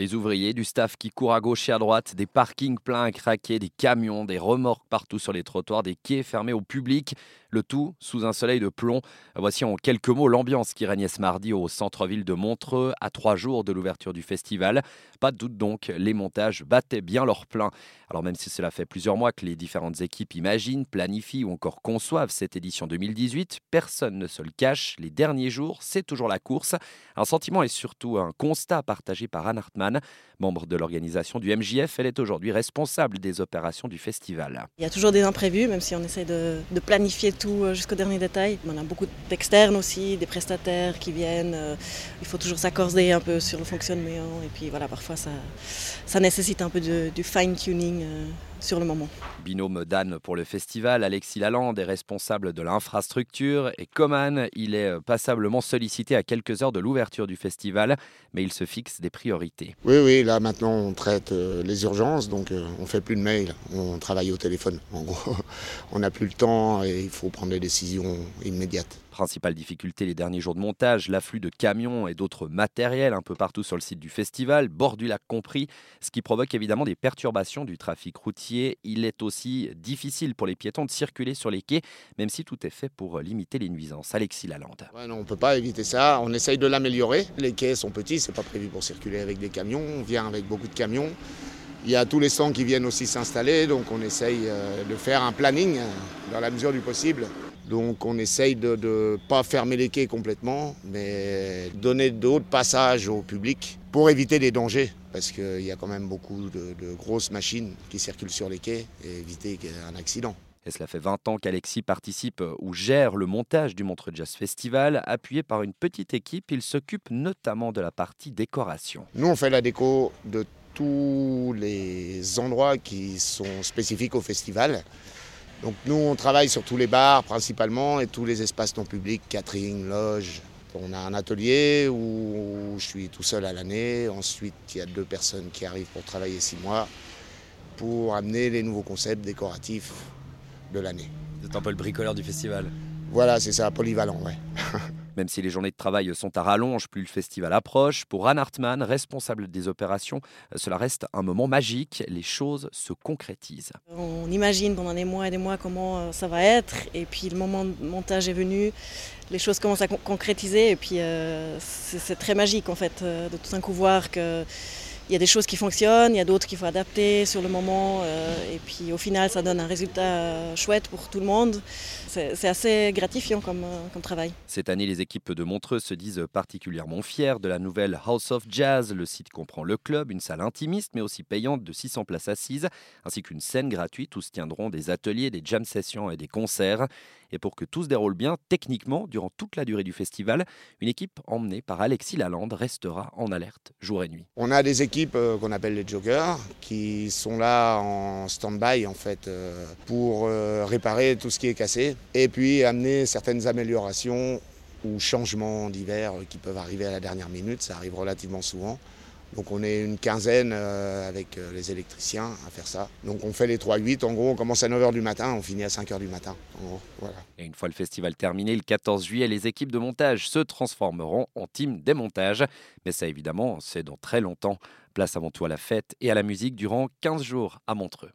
Des ouvriers, du staff qui court à gauche et à droite, des parkings pleins à craquer, des camions, des remorques partout sur les trottoirs, des quais fermés au public, le tout sous un soleil de plomb. Voici en quelques mots l'ambiance qui régnait ce mardi au centre-ville de Montreux, à trois jours de l'ouverture du festival. Pas de doute donc, les montages battaient bien leur plein. Alors même si cela fait plusieurs mois que les différentes équipes imaginent, planifient ou encore conçoivent cette édition 2018, personne ne se le cache, les derniers jours, c'est toujours la course. Un sentiment et surtout un constat partagé par Anne Hartmann, membre de l'organisation du MJF. Elle est aujourd'hui responsable des opérations du festival. Il y a toujours des imprévus, même si on essaie de, planifier tout euh, jusqu'au dernier détail. On a beaucoup d'externes aussi, des prestataires qui viennent. Euh, il faut toujours s'accorder un peu sur le fonctionnement. Et puis voilà, parfois ça, nécessite un peu du fine-tuning euh, sur le moment. Binôme d'Anne pour le festival, Alexis Lalande est responsable de l'infrastructure et comme Anne, il est passablement sollicité à quelques heures de l'ouverture du festival, mais il se fixe des priorités. Oui, oui, là maintenant on traite euh, les urgences, donc euh, on fait plus de mails, on travaille au téléphone. En gros, on n'a plus le temps et il faut prendre des décisions immédiates. Principale difficulté les derniers jours de montage, l'afflux de camions et d'autres matériels un peu partout sur le site du festival, bord du lac compris, ce qui provoque évidemment des perturbations du trafic routier. Il est aussi difficile pour les piétons de circuler sur les quais, même si tout est fait pour limiter les nuisances. Alexis Lalande. on ne peut pas éviter ça, on essaye de l'améliorer. Les quais sont petits, c'est pas prévu pour circuler avec des camions, on vient avec beaucoup de camions. Il y a tous les stands qui viennent aussi s'installer, donc on essaye euh, de faire un planning euh, dans la mesure du possible donc on essaye de ne pas fermer les quais complètement, mais donner d'autres passages au public pour éviter les dangers, parce qu'il y a quand même beaucoup de, grosses machines qui circulent sur les quais et éviter un accident. Et cela fait 20 ans qu'Alexis participe ou gère le montage du Montreux Jazz Festival. Appuyé par une petite équipe, il s'occupe notamment de la partie décoration. Nous, on fait la déco de tous les endroits qui sont spécifiques au festival. Donc nous, on travaille sur tous les bars principalement et tous les espaces non publics, catering, loge. On a un atelier où je suis tout seul à l'année. Ensuite, il y a deux personnes qui arrivent pour travailler six mois pour amener les nouveaux concepts décoratifs de l'année. Vous êtes un peu le bricoleur du festival Voilà, c'est ça, polyvalent, ouais. Même si les journées de travail sont à rallonge, plus le festival approche, pour Anne Hartmann, responsable des opérations, cela reste un moment magique. Les choses se concrétisent. On imagine pendant des mois et des mois comment euh, ça va être, et puis le moment de montage est venu, les choses commencent à concrétiser, et puis euh, c'est très magique en fait euh, de tout d'un coup voir que il y a des choses qui fonctionnent, il y a d'autres qu'il faut adapter sur le moment, euh, et puis au final, ça donne un résultat euh, chouette pour tout le monde. C'est assez gratifiant comme, euh, comme, travail. Cette année, les équipes de Montreux se disent particulièrement fières de la nouvelle House of Jazz. Le site comprend le club, une salle intimiste, mais aussi payante de 600 places assises, ainsi qu'une scène gratuite où se tiendront des ateliers, des jam sessions et des concerts. Et pour que tout se déroule bien, techniquement, durant toute la durée du festival, une équipe emmenée par Alexis Lalande restera en alerte jour et nuit. On a des équipes euh, qu'on appelle les joggers qui sont là en stand-by en fait euh, pour euh, réparer tout ce qui est cassé et puis amener certaines améliorations ou changements divers qui peuvent arriver à la dernière minute, ça arrive relativement souvent. Donc on est une quinzaine euh, avec euh, les électriciens à faire ça. Donc on fait les 3-8, en gros on commence à 9h du matin, on finit à 5h du matin. Et une fois le festival terminé, le 14 juillet, les équipes de montage se transformeront en team démontage. Mais ça évidemment, c'est dans très longtemps. Place avant tout à la fête et à la musique durant 15 jours à Montreux.